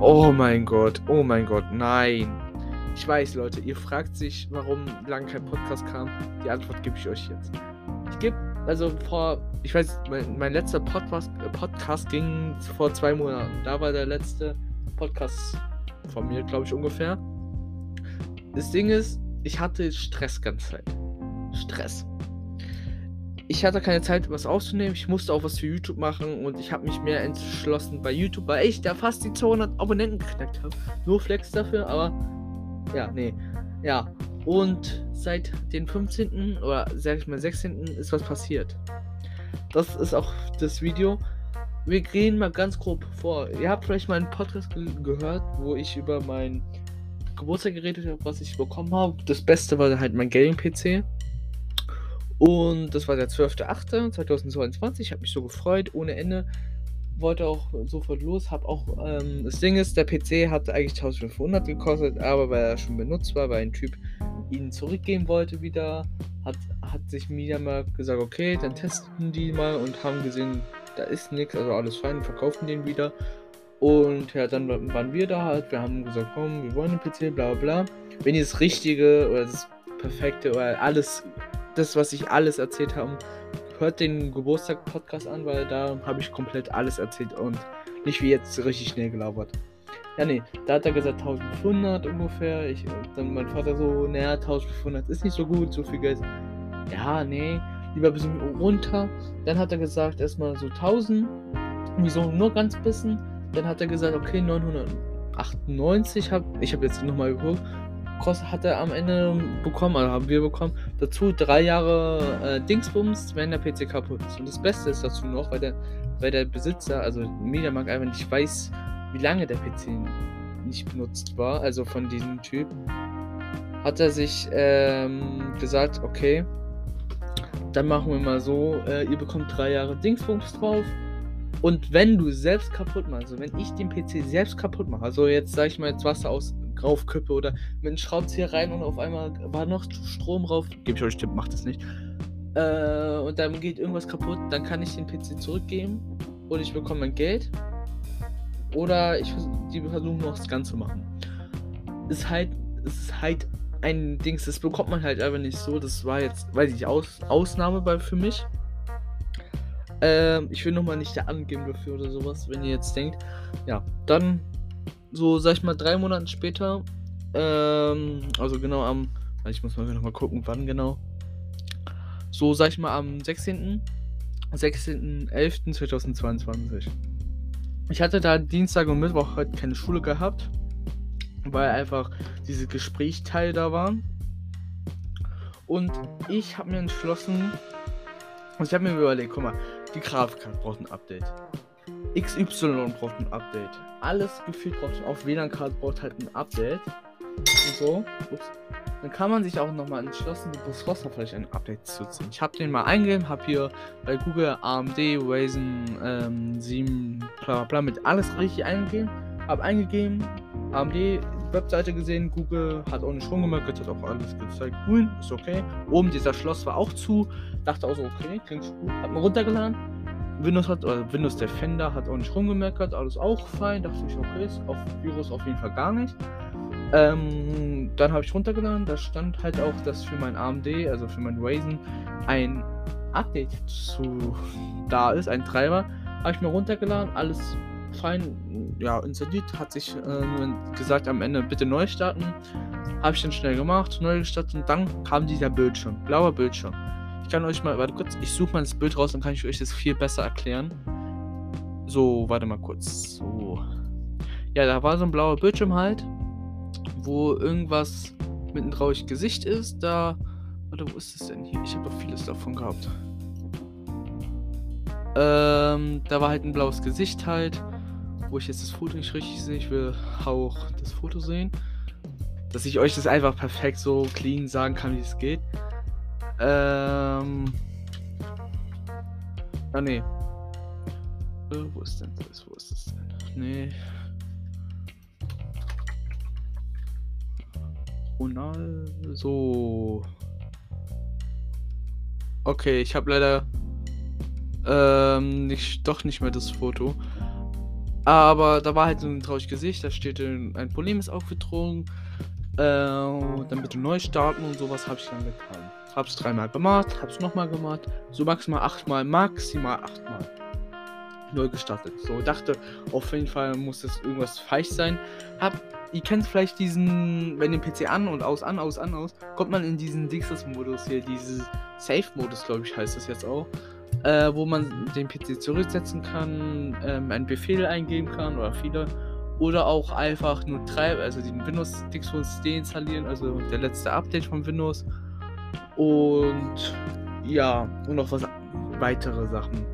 Oh mein Gott, oh mein Gott, nein. Ich weiß, Leute, ihr fragt sich, warum lange kein Podcast kam. Die Antwort gebe ich euch jetzt. Ich gebe, also vor, ich weiß, mein, mein letzter Podcast, äh, Podcast ging vor zwei Monaten. Da war der letzte Podcast von mir, glaube ich, ungefähr. Das Ding ist, ich hatte Stress ganz Zeit. Stress. Ich hatte keine Zeit, was aufzunehmen. Ich musste auch was für YouTube machen und ich habe mich mehr entschlossen bei YouTube, weil ich da fast die 200 Abonnenten geknackt habe. Nur Flex dafür, aber ja, nee. Ja. Und seit den 15. oder sag ich mal 16. ist was passiert. Das ist auch das Video. Wir gehen mal ganz grob vor. Ihr habt vielleicht mal einen Podcast ge gehört, wo ich über mein Geburtstag geredet habe, was ich bekommen habe. Das Beste war halt mein Gaming-PC. Und das war der 12.08.2022. Ich habe mich so gefreut, ohne Ende. Wollte auch sofort los. Hab auch, ähm, das Ding ist, der PC hat eigentlich 1500 gekostet, aber weil er schon benutzt war, weil ein Typ ihn zurückgeben wollte wieder, hat, hat sich Mediamarkt gesagt, okay, dann testen die mal und haben gesehen, da ist nichts, also alles fein, verkaufen den wieder. Und ja, dann waren wir da halt, wir haben gesagt, komm, wir wollen den PC, bla bla. Wenn ihr das Richtige oder das Perfekte oder alles das, was ich alles erzählt habe, hört den Geburtstag-Podcast an, weil da habe ich komplett alles erzählt und nicht wie jetzt richtig schnell gelabert. Ja, nee, da hat er gesagt 1500 ungefähr. Ich, dann mein Vater so, naja, 1500 ist nicht so gut, so viel Geld. Ja, nee, lieber ein bisschen runter. Dann hat er gesagt, erstmal so 1000. Wieso nur ganz bisschen. Dann hat er gesagt, okay, 998 hab, ich habe jetzt nochmal geguckt, Cross hat er am Ende bekommen, also haben wir bekommen. Dazu drei Jahre äh, Dingsbums, wenn der PC kaputt ist. Und das Beste ist dazu noch, weil der, weil der Besitzer, also Mediamarkt einfach nicht weiß, wie lange der PC nicht benutzt war, also von diesem Typ, hat er sich ähm, gesagt, okay, dann machen wir mal so, äh, ihr bekommt drei Jahre Dingsbums drauf. Und wenn du selbst kaputt machst, also wenn ich den PC selbst kaputt mache, also jetzt sag ich mal jetzt Wasser aus raufkippe oder mit einem Schraubenzieher rein und auf einmal war noch Strom rauf. Gebe ich euch Tipp, macht das nicht. Äh, und dann geht irgendwas kaputt, dann kann ich den PC zurückgeben und ich bekomme mein Geld. Oder ich die versuchen noch das Ganze machen. Ist halt, ist halt ein Dings, das bekommt man halt einfach nicht so. Das war jetzt, weiß ich, Aus, Ausnahme bei, für mich. Ähm, ich will nochmal nicht der angeben dafür oder sowas, wenn ihr jetzt denkt. Ja, dann so, sag ich mal, drei Monate später, ähm, also genau am, ich muss mal noch mal gucken, wann genau. So, sag ich mal, am 16. 16.11.2022. Ich hatte da Dienstag und Mittwoch heute keine Schule gehabt, weil einfach diese Gesprächteil da waren. Und ich habe mir entschlossen, also ich habe mir überlegt, guck mal, die Grafikkarte braucht ein Update. XY braucht ein Update. Alles gefühlt braucht auf WLAN-Card braucht halt ein Update. Und so. Ups. Dann kann man sich auch nochmal entschlossen, das Roster vielleicht ein Update zu ziehen. Ich habe den mal eingegeben, habe hier bei Google AMD Ryzen ähm, 7 bla bla mit alles richtig eingegeben. Habe eingegeben, AMD Webseite gesehen, Google hat auch nicht rumgemerkt, hat auch alles gezeigt. Grün, ist okay. Oben dieser Schloss war auch zu. Dachte auch so, okay, klingt gut. Hat mir runtergeladen Windows hat, oder Windows Defender hat auch nicht rumgemeckert, alles auch fein. Dachte ich, okay, ist auf Virus auf jeden Fall gar nicht. Ähm, dann habe ich runtergeladen, da stand halt auch, dass für mein AMD, also für mein Ryzen, ein Update zu da ist, ein Treiber. Habe ich mir runtergeladen, alles fein, ja, installiert, hat sich äh, gesagt am Ende bitte neu starten. Habe ich dann schnell gemacht, neu gestartet und dann kam dieser Bildschirm, blauer Bildschirm. Ich kann euch mal, warte kurz, ich suche mal das Bild raus, dann kann ich euch das viel besser erklären. So, warte mal kurz. So. Ja, da war so ein blauer Bildschirm halt, wo irgendwas mit einem traurigen Gesicht ist. Da. Warte, wo ist das denn hier? Ich habe doch vieles davon gehabt. Ähm, da war halt ein blaues Gesicht halt, wo ich jetzt das Foto nicht richtig sehe. Ich will auch das Foto sehen. Dass ich euch das einfach perfekt so clean sagen kann, wie es geht. Ähm. Ah, nee. Äh, wo ist denn das? Wo ist das denn? Nee. So. Okay, ich habe leider ähm, nicht, doch nicht mehr das Foto. Aber da war halt so ein trauriges Gesicht, da steht ein Problem ist aufgedrungen. Äh, dann bitte neu starten und sowas habe ich dann getan. Hab's dreimal gemacht, hab's nochmal gemacht. So maximal achtmal, maximal achtmal. Neu gestartet. So, dachte, auf jeden Fall muss das irgendwas falsch sein. Hab, ihr kennt vielleicht diesen, wenn den PC an und aus, an, aus, an, aus, kommt man in diesen Dixes-Modus hier, dieses Safe-Modus, glaube ich, heißt das jetzt auch äh, wo man den PC zurücksetzen kann, ähm, einen Befehl eingeben kann oder viele. Oder auch einfach nur Treiber, also den Windows Dixons deinstallieren, also der letzte Update von Windows. Und ja, und noch was weitere Sachen.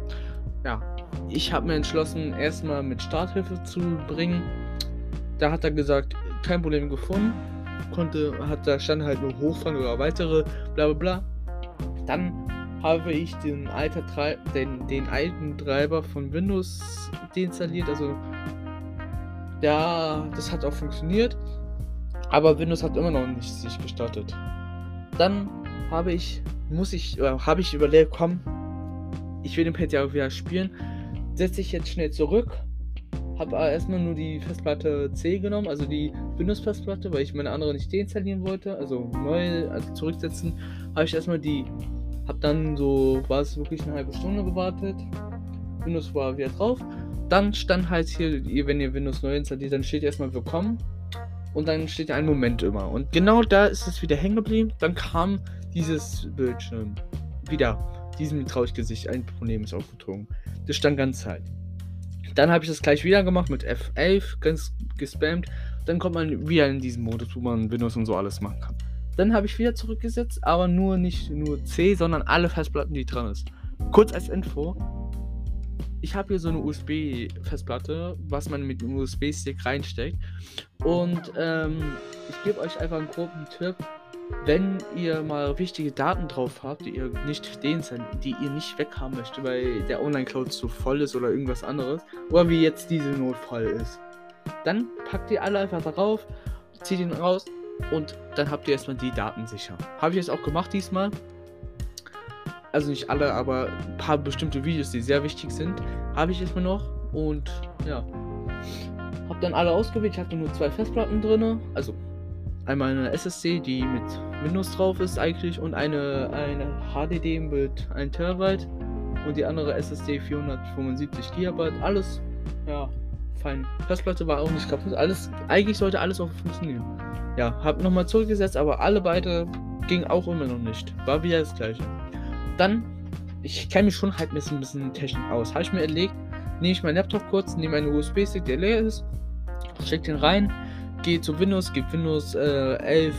Ja, ich habe mir entschlossen, erstmal mit Starthilfe zu bringen. Da hat er gesagt, kein Problem gefunden. Konnte, hat da stand halt nur hochfahren oder weitere, bla bla bla. Dann habe ich den, alter den, den alten Treiber von Windows deinstalliert. Also, ja, das hat auch funktioniert. Aber Windows hat immer noch nicht sich gestartet. Dann habe ich, muss ich, äh, habe ich überlegt, komm, ich will den Pad ja auch wieder spielen. Setze ich jetzt schnell zurück. Habe erstmal nur die Festplatte C genommen, also die Windows-Festplatte, weil ich meine andere nicht deinstallieren wollte. Also neu, also zurücksetzen. Habe ich erstmal die hab dann so, war es wirklich eine halbe Stunde gewartet. Windows war wieder drauf. Dann stand halt hier, wenn ihr Windows neu installiert, dann steht erstmal Willkommen. Und dann steht ein Moment immer. Und genau da ist es wieder hängen geblieben. Dann kam dieses Bildschirm wieder. Diesem Trauriggesicht, ein Problem ist aufgezogen. Das stand ganz Zeit. Dann habe ich das gleich wieder gemacht mit F11, ganz gespammt. Dann kommt man wieder in diesen Modus, wo man Windows und so alles machen kann. Dann habe ich wieder zurückgesetzt, aber nur nicht nur C, sondern alle Festplatten, die dran ist. Kurz als Info. Ich habe hier so eine USB-Festplatte, was man mit einem USB-Stick reinsteckt. Und ähm, ich gebe euch einfach einen groben Tipp. Wenn ihr mal wichtige Daten drauf habt, die ihr nicht den die ihr nicht weghaben möchtet, weil der Online-Cloud zu voll ist oder irgendwas anderes, oder wie jetzt diese Notfall ist, dann packt ihr alle einfach darauf, zieht ihn raus, und dann habt ihr erstmal die Daten sicher. Habe ich jetzt auch gemacht diesmal. Also nicht alle, aber ein paar bestimmte Videos, die sehr wichtig sind, habe ich erstmal noch. Und ja. Habe dann alle ausgewählt. Ich hatte nur zwei Festplatten drin. Also einmal eine SSD, die mit Windows drauf ist eigentlich. Und eine, eine HDD mit 1 Terabyte. Und die andere SSD 475 GB. Alles, ja, fein. Festplatte war auch nicht kaputt. Alles, eigentlich sollte alles auch funktionieren. Ja, hab nochmal zurückgesetzt, aber alle beide ging auch immer noch nicht. War wieder das gleiche. Dann, ich kenne mich schon halt ein bisschen, ein bisschen Technik aus. Habe ich mir erlegt, nehme ich meinen Laptop kurz, nehme einen USB-Stick, der leer ist, steck den rein, gehe zu Windows, gebe Windows äh, 11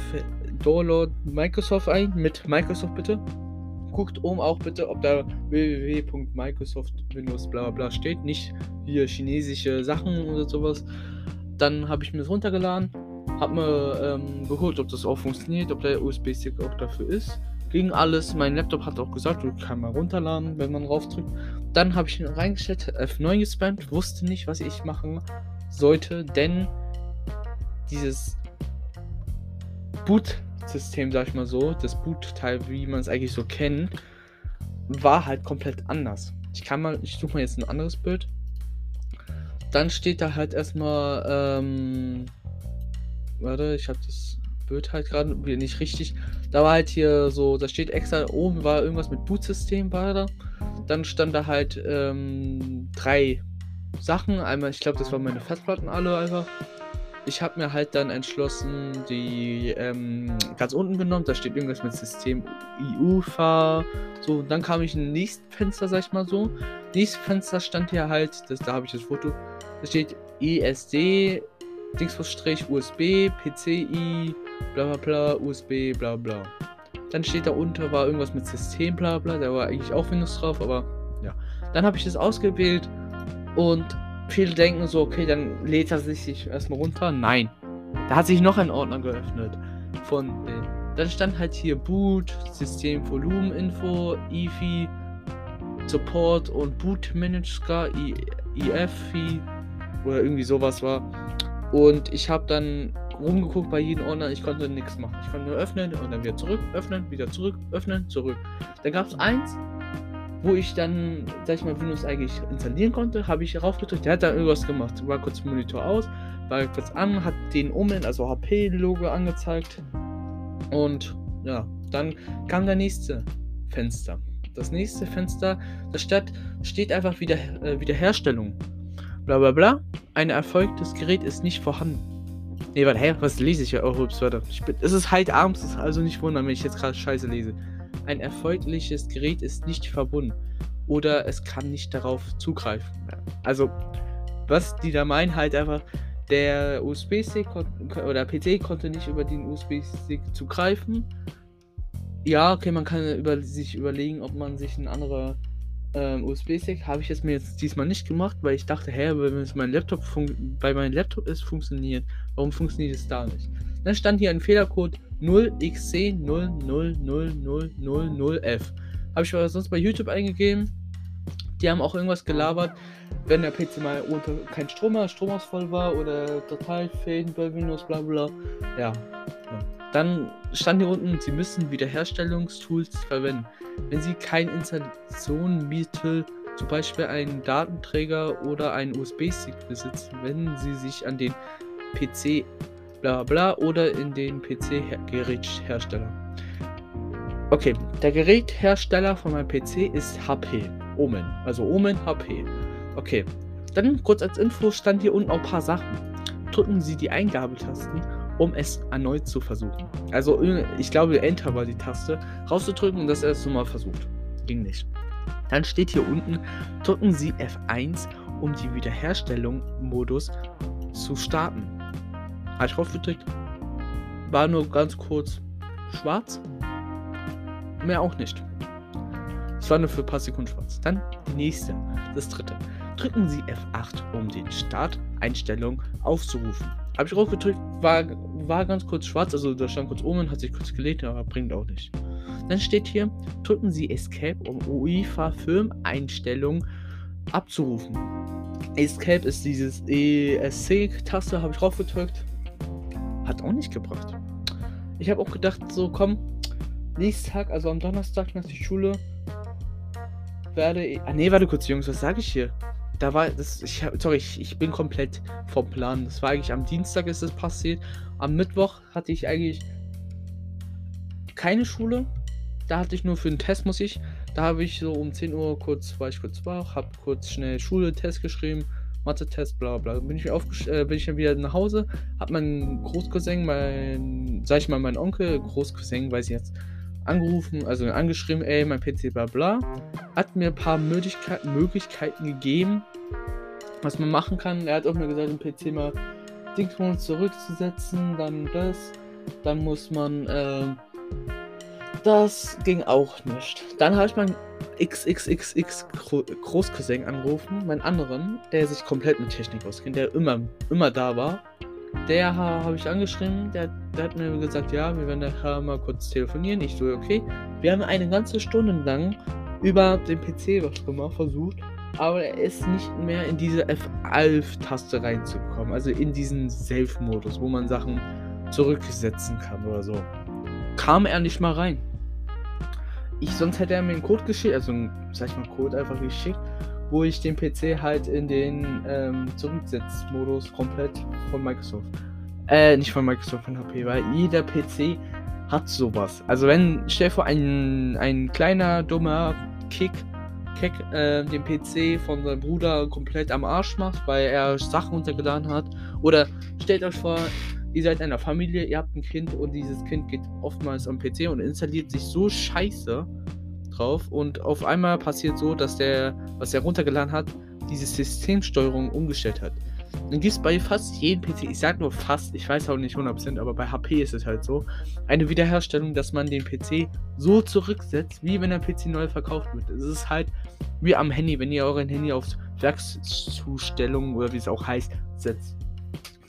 Download Microsoft ein, mit Microsoft bitte. Guckt oben auch bitte, ob da www.microsoft Windows bla bla steht, nicht hier chinesische Sachen oder sowas. Dann habe ich mir das runtergeladen, hab mir ähm, geholt, ob das auch funktioniert, ob der USB-Stick auch dafür ist. Ging alles. Mein Laptop hat auch gesagt, du kannst mal runterladen, wenn man drauf drückt. Dann habe ich ihn reingestellt, F9 gespammt, wusste nicht, was ich machen sollte, denn dieses Boot-System, sag ich mal so, das Boot-Teil, wie man es eigentlich so kennt, war halt komplett anders. Ich kann mal, ich suche mal jetzt ein anderes Bild. Dann steht da halt erstmal, ähm, Warte, ich habe das Bild halt gerade nicht richtig. Da war halt hier so, da steht extra oben war irgendwas mit Bootsystem war da. Dann stand da halt ähm, drei Sachen. Einmal, ich glaube, das waren meine Festplatten alle einfach. Ich habe mir halt dann entschlossen, die ähm, ganz unten genommen. Da steht irgendwas mit System IUFA. So, dann kam ich in ein nächstes Fenster, sag ich mal so. Nächstes Fenster stand hier halt, das, da habe ich das Foto. Da steht ESD Dingsstrich USB, PCI, bla bla bla, USB, bla bla. Dann steht da unter, war irgendwas mit System, bla bla. Da war eigentlich auch Windows drauf, aber ja. Dann habe ich das ausgewählt und viele denken so, okay, dann lädt er sich erstmal runter. Nein. Da hat sich noch ein Ordner geöffnet. Von den. Dann stand halt hier Boot, System Volumen Info, EFI, Support und Boot Manager, IFI oder irgendwie sowas war. Und ich habe dann rumgeguckt bei jedem Ordner, ich konnte nichts machen. Ich konnte nur öffnen und dann wieder zurück, öffnen, wieder zurück, öffnen, zurück. Dann gab es eins, wo ich dann, sag ich mal, Windows eigentlich installieren konnte, habe ich raufgedrückt. Der hat da irgendwas gemacht. War kurz Monitor aus, war kurz an, hat den Omen, also HP-Logo angezeigt. Und ja, dann kam der nächste Fenster. Das nächste Fenster, da steht, steht einfach wieder äh, Wiederherstellung. Bla bla bla. Ein erfolgtes Gerät ist nicht vorhanden. Nee, warte, hä? Was lese ich? Oh, ups, warte. Bin, es ist halt abends, also nicht wundern, wenn ich jetzt gerade Scheiße lese. Ein erfolgliches Gerät ist nicht verbunden. Oder es kann nicht darauf zugreifen. Also, was die da meinen, halt einfach, der USB-Stick oder PC konnte nicht über den USB-Stick zugreifen. Ja, okay, man kann über, sich überlegen, ob man sich ein anderer ähm, USB-Stick habe ich es mir jetzt diesmal nicht gemacht, weil ich dachte, hä, wenn es mein Laptop bei meinem Laptop ist, funktioniert. Warum funktioniert es da nicht? Dann stand hier ein Fehlercode 0xc0000000f. Habe ich aber sonst bei YouTube eingegeben. Die haben auch irgendwas gelabert, wenn der PC mal unter kein Strom hat, Stromausfall war oder total fehlen bei Windows, bla bla. Ja. ja. Dann stand hier unten, Sie müssen Wiederherstellungstools verwenden. Wenn Sie kein Installationsmittel, zum Beispiel einen Datenträger oder einen USB-Stick besitzen, wenden Sie sich an den PC bla bla oder in den PC-Geräthersteller. Okay, der Geräthersteller von meinem PC ist HP. Omen. Also Omen HP. Okay. Dann kurz als Info stand hier unten auch ein paar Sachen. Drücken Sie die Eingabetasten, um es erneut zu versuchen. Also ich glaube Enter war die Taste. Rauszudrücken und das erste Mal versucht. Ging nicht. Dann steht hier unten, drücken Sie F1, um die Wiederherstellung-Modus zu starten. Habe ich draufgedrückt. War nur ganz kurz schwarz. Mehr auch nicht. Es war nur für ein paar Sekunden schwarz. Dann die nächste, das dritte. Drücken Sie F8, um den Start-Einstellung aufzurufen. Habe ich draufgedrückt, war, war ganz kurz schwarz, also da stand kurz oben, hat sich kurz gelegt, aber bringt auch nicht. Dann steht hier, drücken Sie Escape, um UEFA Firmeneinstellungen abzurufen. Escape ist dieses ESC-Taste, habe ich draufgedrückt. Hat auch nicht gebracht. Ich habe auch gedacht, so komm, nächsten Tag, also am Donnerstag nach der Schule, werde ich. Ah, nee, warte kurz, Jungs, was sage ich hier? Da war das. Ich, sorry, ich, ich bin komplett vom Plan. Das war eigentlich am Dienstag ist das passiert. Am Mittwoch hatte ich eigentlich keine Schule. Da hatte ich nur für den Test, muss ich. Da habe ich so um 10 Uhr kurz, war ich kurz wach, habe kurz schnell Schule-Test geschrieben, Mathe-Test, bla bla. Bin ich, äh, bin ich dann wieder nach Hause, hab meinen Großcousin, mein, sag ich mal, mein Onkel, Großcousin, weiß ich jetzt, angerufen, also angeschrieben, ey, mein PC, bla bla. Hat mir ein paar Möglichkeiten, Möglichkeiten gegeben, was man machen kann. Er hat auch mir gesagt, den PC mal Dingsbums zurückzusetzen, dann das. Dann muss man, äh, das ging auch nicht. Dann habe ich meinen XXXX Großcousin angerufen, meinen anderen, der sich komplett mit Technik auskennt, der immer, immer da war. Der habe ich angeschrieben, der, der, hat mir gesagt, ja, wir werden nachher mal kurz telefonieren. Ich so, okay. Wir haben eine ganze Stunde lang über den PC was gemacht, versucht, aber er ist nicht mehr in diese F11-Taste reinzukommen, also in diesen Safe-Modus, wo man Sachen zurücksetzen kann oder so. Kam er nicht mal rein. Ich, sonst hätte er mir einen Code geschickt, also sag ich mal Code einfach geschickt wo ich den PC halt in den ähm, Zurücksetzmodus komplett von Microsoft. Äh, nicht von Microsoft, von HP, weil jeder PC hat sowas. Also wenn, stell vor, ein, ein kleiner, dummer Kick, Kick äh, den PC von seinem Bruder komplett am Arsch macht, weil er Sachen runtergeladen hat. Oder stellt euch vor, ihr seid in einer Familie, ihr habt ein Kind und dieses Kind geht oftmals am PC und installiert sich so scheiße, drauf und auf einmal passiert so, dass der, was er runtergeladen hat, diese Systemsteuerung umgestellt hat. Dann gibt es bei fast jedem PC, ich sage nur fast, ich weiß auch nicht 100%, aber bei HP ist es halt so, eine Wiederherstellung, dass man den PC so zurücksetzt, wie wenn der PC neu verkauft wird. Es ist halt wie am Handy, wenn ihr euren Handy auf Werkszustellung oder wie es auch heißt, setzt.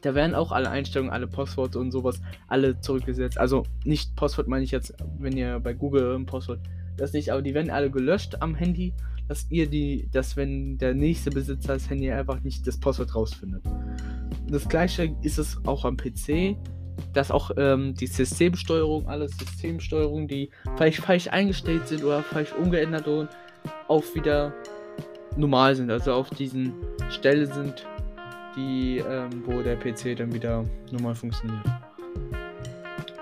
Da werden auch alle Einstellungen, alle Passworte und sowas alle zurückgesetzt. Also nicht Passwort meine ich jetzt, wenn ihr bei Google ein Passwort das nicht, aber die werden alle gelöscht am Handy, dass ihr die, dass wenn der nächste Besitzer das Handy einfach nicht das Passwort rausfindet. Das gleiche ist es auch am PC, dass auch ähm, die Systemsteuerung, alle Systemsteuerungen, die vielleicht falsch eingestellt sind oder falsch umgeändert wurden, auf wieder normal sind, also auf diesen Stelle sind, die, ähm, wo der PC dann wieder normal funktioniert.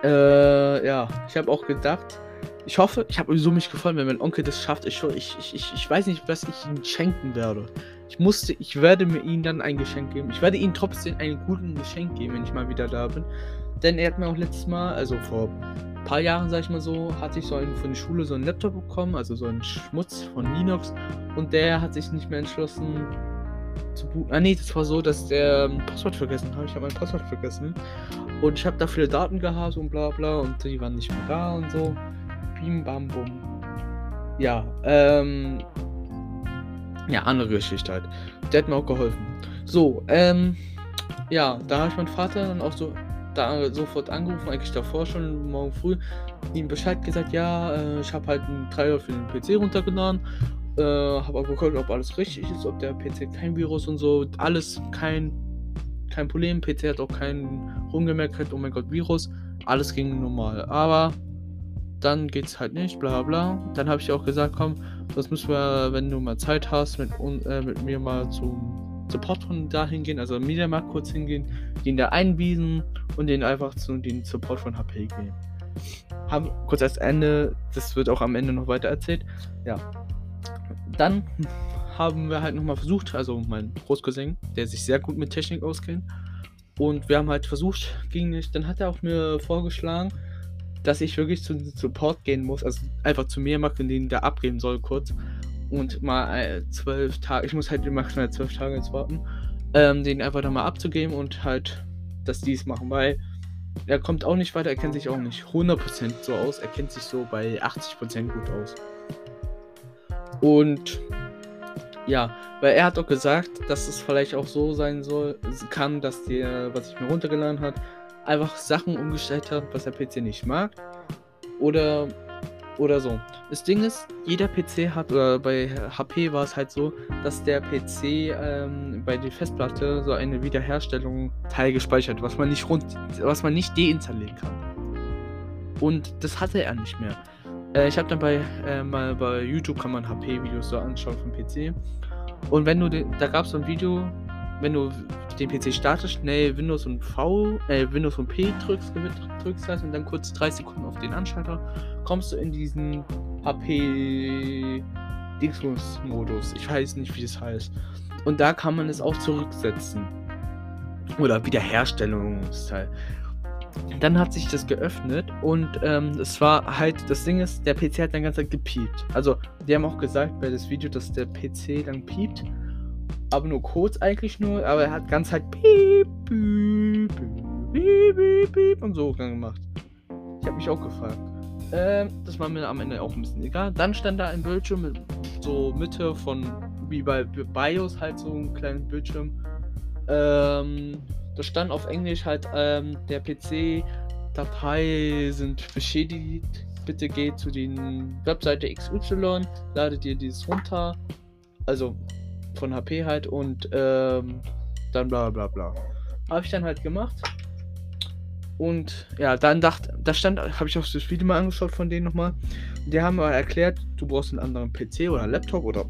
Äh, ja, ich habe auch gedacht, ich hoffe, ich habe sowieso mich gefreut, wenn mein Onkel das schafft. Ich, ich, ich, ich weiß nicht, was ich ihm schenken werde. Ich musste, ich werde mir ihm dann ein Geschenk geben. Ich werde ihm trotzdem ein gutes Geschenk geben, wenn ich mal wieder da bin. Denn er hat mir auch letztes Mal, also vor ein paar Jahren, sag ich mal so, hatte ich so einen von der Schule so einen Laptop bekommen, also so einen Schmutz von Linux. Und der hat sich nicht mehr entschlossen zu booten. Ah nee, das war so, dass der ähm, Passwort vergessen hat. Ich habe mein Passwort vergessen. Und ich habe da viele Daten gehabt und bla bla. Und die waren nicht mehr da und so. Bim bam bum. Ja, ähm. Ja, andere Geschichte halt. Der hat mir auch geholfen. So, ähm. Ja, da habe ich meinen Vater dann auch so da sofort angerufen, eigentlich davor schon, morgen früh, ihm Bescheid gesagt, ja, äh, ich habe halt einen Treiber für den PC runtergeladen, äh, habe auch geguckt, ob alles richtig ist, ob der PC kein Virus und so, alles kein, kein Problem, PC hat auch keinen rumgemerkt, oh mein Gott, Virus, alles ging normal, aber dann geht's halt nicht, bla bla. Dann habe ich auch gesagt, komm, das müssen wir, wenn du mal Zeit hast, mit, äh, mit mir mal zum Support von da hingehen, also Mediamarkt kurz hingehen, den da einwiesen und den einfach zu den Support von HP gehen. Haben kurz als Ende, das wird auch am Ende noch weiter erzählt. Ja. Dann haben wir halt nochmal versucht, also mein Großcousin, der sich sehr gut mit Technik auskennt. Und wir haben halt versucht, ging nicht. Dann hat er auch mir vorgeschlagen, dass ich wirklich zu Support gehen muss, also einfach zu mir machen, den da abgeben soll kurz und mal äh, zwölf Tage, ich muss halt maximal zwölf Tage jetzt warten, ähm, den einfach da mal abzugeben und halt, dass die es machen, weil er kommt auch nicht weiter, er kennt sich auch nicht 100% so aus, er kennt sich so bei 80% gut aus. Und ja, weil er hat doch gesagt, dass es vielleicht auch so sein soll, kann, dass der, was ich mir runtergeladen hat, einfach Sachen umgestellt hat, was der PC nicht mag. Oder oder so. Das Ding ist, jeder PC hat, oder bei HP war es halt so, dass der PC ähm, bei der Festplatte so eine Wiederherstellung Teil gespeichert, was man nicht rund, was man nicht deinstallieren kann. Und das hatte er nicht mehr. Äh, ich habe dann bei äh, mal bei YouTube kann man HP-Videos so anschauen vom PC. Und wenn du da gab es so ein Video, wenn du den PC startest, schnell Windows und V, äh, Windows und P drückst, drückst halt und dann kurz 3 Sekunden auf den Anschalter, kommst du in diesen HP Dingsbums Modus. Ich weiß nicht, wie das heißt. Und da kann man es auch zurücksetzen. Oder Wiederherstellungsteil. Dann hat sich das geöffnet und ähm, es war halt, das Ding ist, der PC hat dann ganz gepiept. Also, die haben auch gesagt bei das Video, dass der PC dann piept aber nur kurz eigentlich nur, aber er hat ganz halt piep, piep, piep, piep, piep und so gemacht. Ich habe mich auch gefragt. Ähm, das war mir am Ende auch ein bisschen egal. Dann stand da ein Bildschirm mit so Mitte von, wie bei BIOS halt so ein kleines Bildschirm. Ähm, da stand auf Englisch halt, ähm, der PC-Datei sind beschädigt. Bitte geht zu den Webseite XY, ladet ihr dieses runter. Also von HP halt und ähm, dann bla bla bla. Habe ich dann halt gemacht. Und ja, dann dachte, da stand, habe ich auch das Video mal angeschaut von denen nochmal. Die haben mal erklärt, du brauchst einen anderen PC oder Laptop oder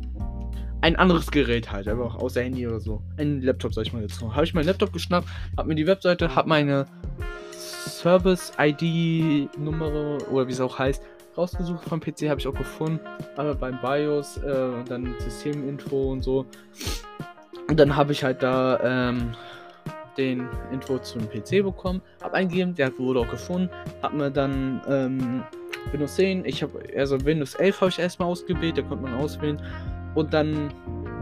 ein anderes Gerät halt, einfach außer Handy oder so. Ein Laptop, sag ich mal jetzt. Habe ich meinen Laptop geschnappt, habe mir die Webseite, habe meine Service-ID-Nummer oder wie es auch heißt, rausgesucht vom PC, habe ich auch gefunden. Aber beim BIOS äh, und dann Systeminfo und so. Und dann habe ich halt da ähm, den Info zum PC bekommen, habe eingegeben, der wurde auch gefunden, habe mir dann ähm, Windows 10, ich habe also Windows 11 habe ich erstmal ausgewählt, da konnte man auswählen und dann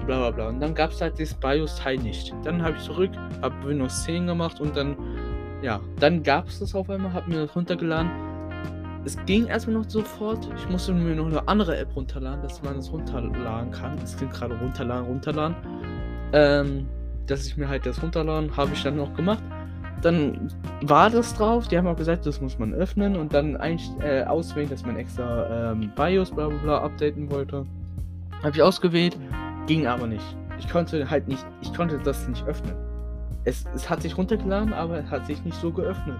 bla bla bla und dann gab es halt das BIOS Teil nicht. Dann habe ich zurück, habe Windows 10 gemacht und dann ja, dann gab es das auf einmal, habe mir das runtergeladen es ging erstmal noch sofort. Ich musste mir noch eine andere App runterladen, dass man es runterladen kann. Es klingt gerade runterladen, runterladen. Ähm, dass ich mir halt das runterladen, habe ich dann noch gemacht. Dann war das drauf. Die haben auch gesagt, das muss man öffnen und dann äh, auswählen, dass man extra ähm, BIOS bla bla bla updaten wollte. Habe ich ausgewählt, ging aber nicht. Ich konnte halt nicht, ich konnte das nicht öffnen. Es, es hat sich runtergeladen, aber es hat sich nicht so geöffnet.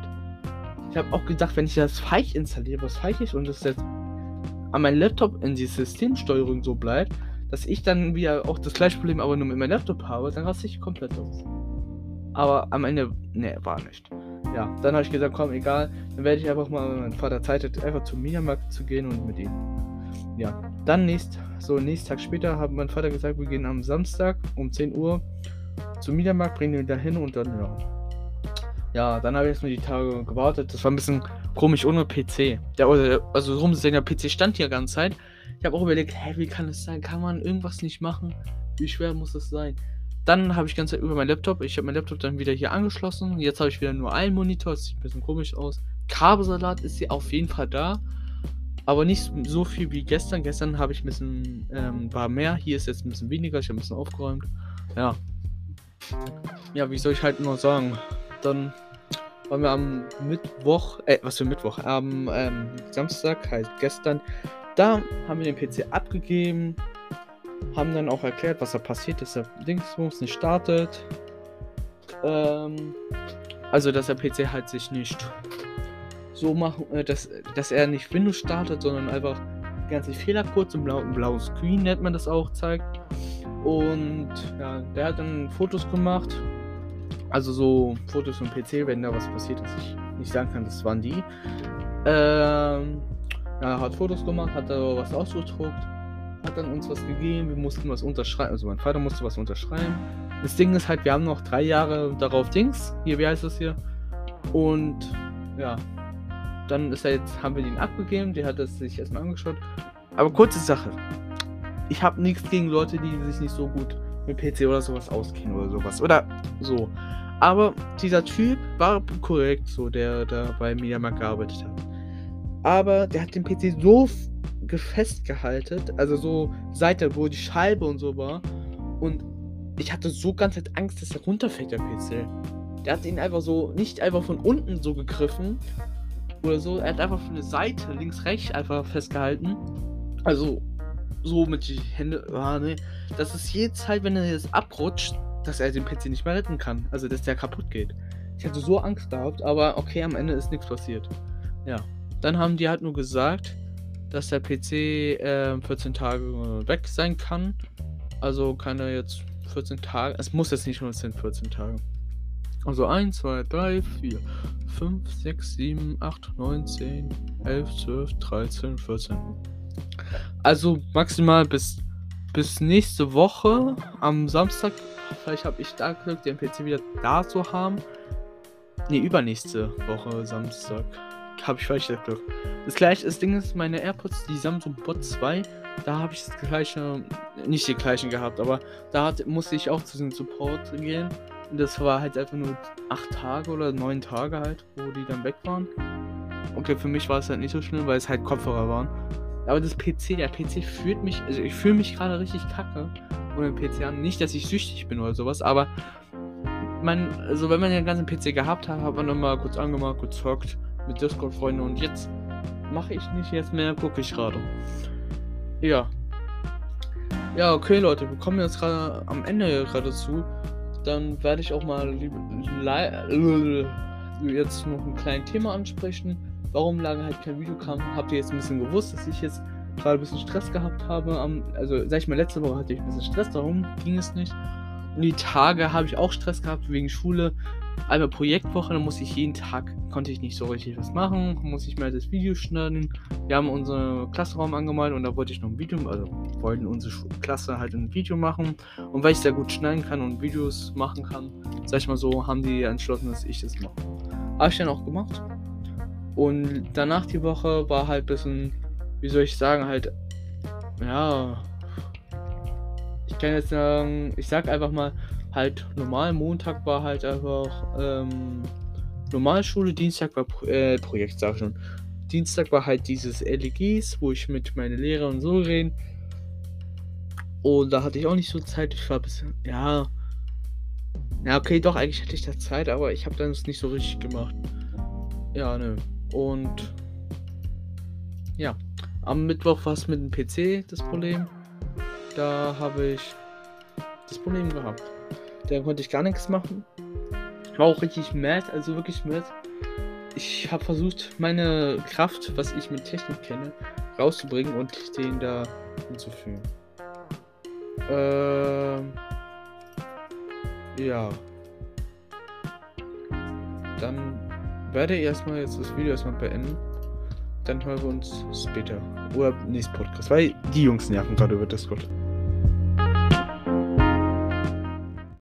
Ich habe auch gedacht, wenn ich das falsch installiere, was falsch ist und das jetzt an meinem Laptop in die Systemsteuerung so bleibt, dass ich dann wieder auch das gleiche Problem aber nur mit meinem Laptop habe, dann raste ich komplett aus. Aber am Ende, ne, war nicht. Ja, dann habe ich gesagt, komm, egal, dann werde ich einfach mal, wenn mein Vater Zeit hat, einfach zum Mediamarkt zu gehen und mit ihm. Ja, dann nächst, so nächsten Tag später hat mein Vater gesagt, wir gehen am Samstag um 10 Uhr zum Mediamarkt, bringen ihn da hin und dann, ja. Ja, dann habe ich erstmal die Tage gewartet. Das war ein bisschen komisch ohne PC. Der, also rumsehen, der PC stand hier die ganze Zeit. Ich habe auch überlegt, hä, wie kann es sein? Kann man irgendwas nicht machen? Wie schwer muss das sein? Dann habe ich die ganze Zeit über meinen Laptop. Ich habe meinen Laptop dann wieder hier angeschlossen. Jetzt habe ich wieder nur einen Monitor. Das sieht ein bisschen komisch aus. Kabelsalat ist hier auf jeden Fall da. Aber nicht so viel wie gestern. Gestern habe ich ein bisschen, ähm, war mehr. Hier ist jetzt ein bisschen weniger. Ich habe ein bisschen aufgeräumt. Ja. Ja, wie soll ich halt nur sagen? Dann waren wir am Mittwoch, äh, was für Mittwoch? Am ähm, Samstag, halt gestern. Da haben wir den PC abgegeben haben dann auch erklärt, was da passiert ist, der Dingsbums nicht startet. Ähm, also, dass der PC halt sich nicht so machen, äh, dass, dass er nicht Windows startet, sondern einfach ganze Fehlercodes im blauen, blauen Screen, nennt man das auch, zeigt. Und ja, der hat dann Fotos gemacht. Also so Fotos vom PC, wenn da was passiert ist, ich nicht sagen kann, das waren die. Ähm, ja, hat Fotos gemacht, hat da was ausgedruckt hat dann uns was gegeben, wir mussten was unterschreiben, also mein Vater musste was unterschreiben. Das Ding ist halt, wir haben noch drei Jahre darauf Dings, hier, wie heißt das hier? Und ja, dann ist er jetzt, haben wir den abgegeben, der hat das sich erstmal angeschaut. Aber kurze Sache, ich habe nichts gegen Leute, die sich nicht so gut mit PC oder sowas auskennen oder sowas. Oder so. Aber dieser Typ war korrekt, so der da bei Mediamarkt gearbeitet hat. Aber der hat den PC so festgehalten, also so Seite, wo die Scheibe und so war. Und ich hatte so ganz halt Angst, dass er runterfällt, der PC. Der hat ihn einfach so, nicht einfach von unten so gegriffen oder so. Er hat einfach von der Seite, links, rechts einfach festgehalten. Also so mit die Hände. Ah, ne. Das ist jetzt halt, wenn er jetzt abrutscht, dass er den PC nicht mehr retten kann. Also dass der kaputt geht. Ich hatte so Angst gehabt, aber okay, am Ende ist nichts passiert. Ja. Dann haben die halt nur gesagt, dass der PC äh, 14 Tage weg sein kann. Also kann er jetzt 14 Tage. Es muss jetzt nicht nur sind 14 Tage. Also 1, 2, 3, 4, 5, 6, 7, 8, 9, 10, 11, 12, 13, 14. Also maximal bis, bis nächste Woche am Samstag. Vielleicht habe ich da Glück, den PC wieder da zu haben. Ne, übernächste Woche Samstag habe ich falsch gesagt. Das gleiche, das Ding ist, meine AirPods, die Samsung Bot 2, da habe ich das gleiche, nicht die gleichen gehabt, aber da hat, musste ich auch zu diesem Support gehen. Und das war halt einfach nur 8 Tage oder 9 Tage halt, wo die dann weg waren. Okay, für mich war es halt nicht so schlimm, weil es halt Kopfhörer waren. Aber das PC, der PC fühlt mich, also ich fühle mich gerade richtig kacke ohne PC an. Nicht, dass ich süchtig bin oder sowas, aber man, also wenn man den ganzen PC gehabt hat, hat man nochmal kurz angemacht, gezockt mit Discord-Freunden und jetzt mache ich nicht jetzt mehr, gucke ich gerade. Ja. Ja, okay, Leute, wir kommen jetzt gerade am Ende gerade zu. Dann werde ich auch mal jetzt noch ein kleines Thema ansprechen. Warum lange halt kein Video kam, habt ihr jetzt ein bisschen gewusst, dass ich jetzt gerade ein bisschen Stress gehabt habe. also, sag ich mal, letzte Woche hatte ich ein bisschen Stress, darum ging es nicht. Und die Tage habe ich auch Stress gehabt wegen Schule einmal Projektwoche, dann muss ich jeden Tag, konnte ich nicht so richtig was machen, muss ich mir das Video schneiden. Wir haben unseren Klassenraum angemalt und da wollte ich noch ein Video, also wollten unsere Klasse halt ein Video machen. Und weil ich sehr gut schneiden kann und Videos machen kann, sag ich mal so, haben die entschlossen, dass ich das mache. Habe ich dann auch gemacht. Und danach die Woche war halt ein bisschen, wie soll ich sagen, halt, ja, ich kann jetzt sagen, ich sag einfach mal, halt normal. Montag war halt einfach ähm, Normalschule, Dienstag war äh, Projekt, sag schon. Dienstag war halt dieses LEGs, wo ich mit meinen Lehrern so rede. Und da hatte ich auch nicht so Zeit. Ich war ein bisschen, ja. Ja, okay, doch, eigentlich hatte ich da Zeit, aber ich habe dann es nicht so richtig gemacht. Ja, ne. Und ja, am Mittwoch war es mit dem PC das Problem. Da habe ich das Problem gehabt. Da konnte ich gar nichts machen. Ich war auch richtig mad, also wirklich mad. Ich habe versucht, meine Kraft, was ich mit Technik kenne, rauszubringen und den da hinzufügen. Ähm. Ja. Dann werde erstmal jetzt das Video erstmal beenden. Dann hören wir uns später. Oder nächsten Podcast. Weil die Jungs nerven gerade über Discord.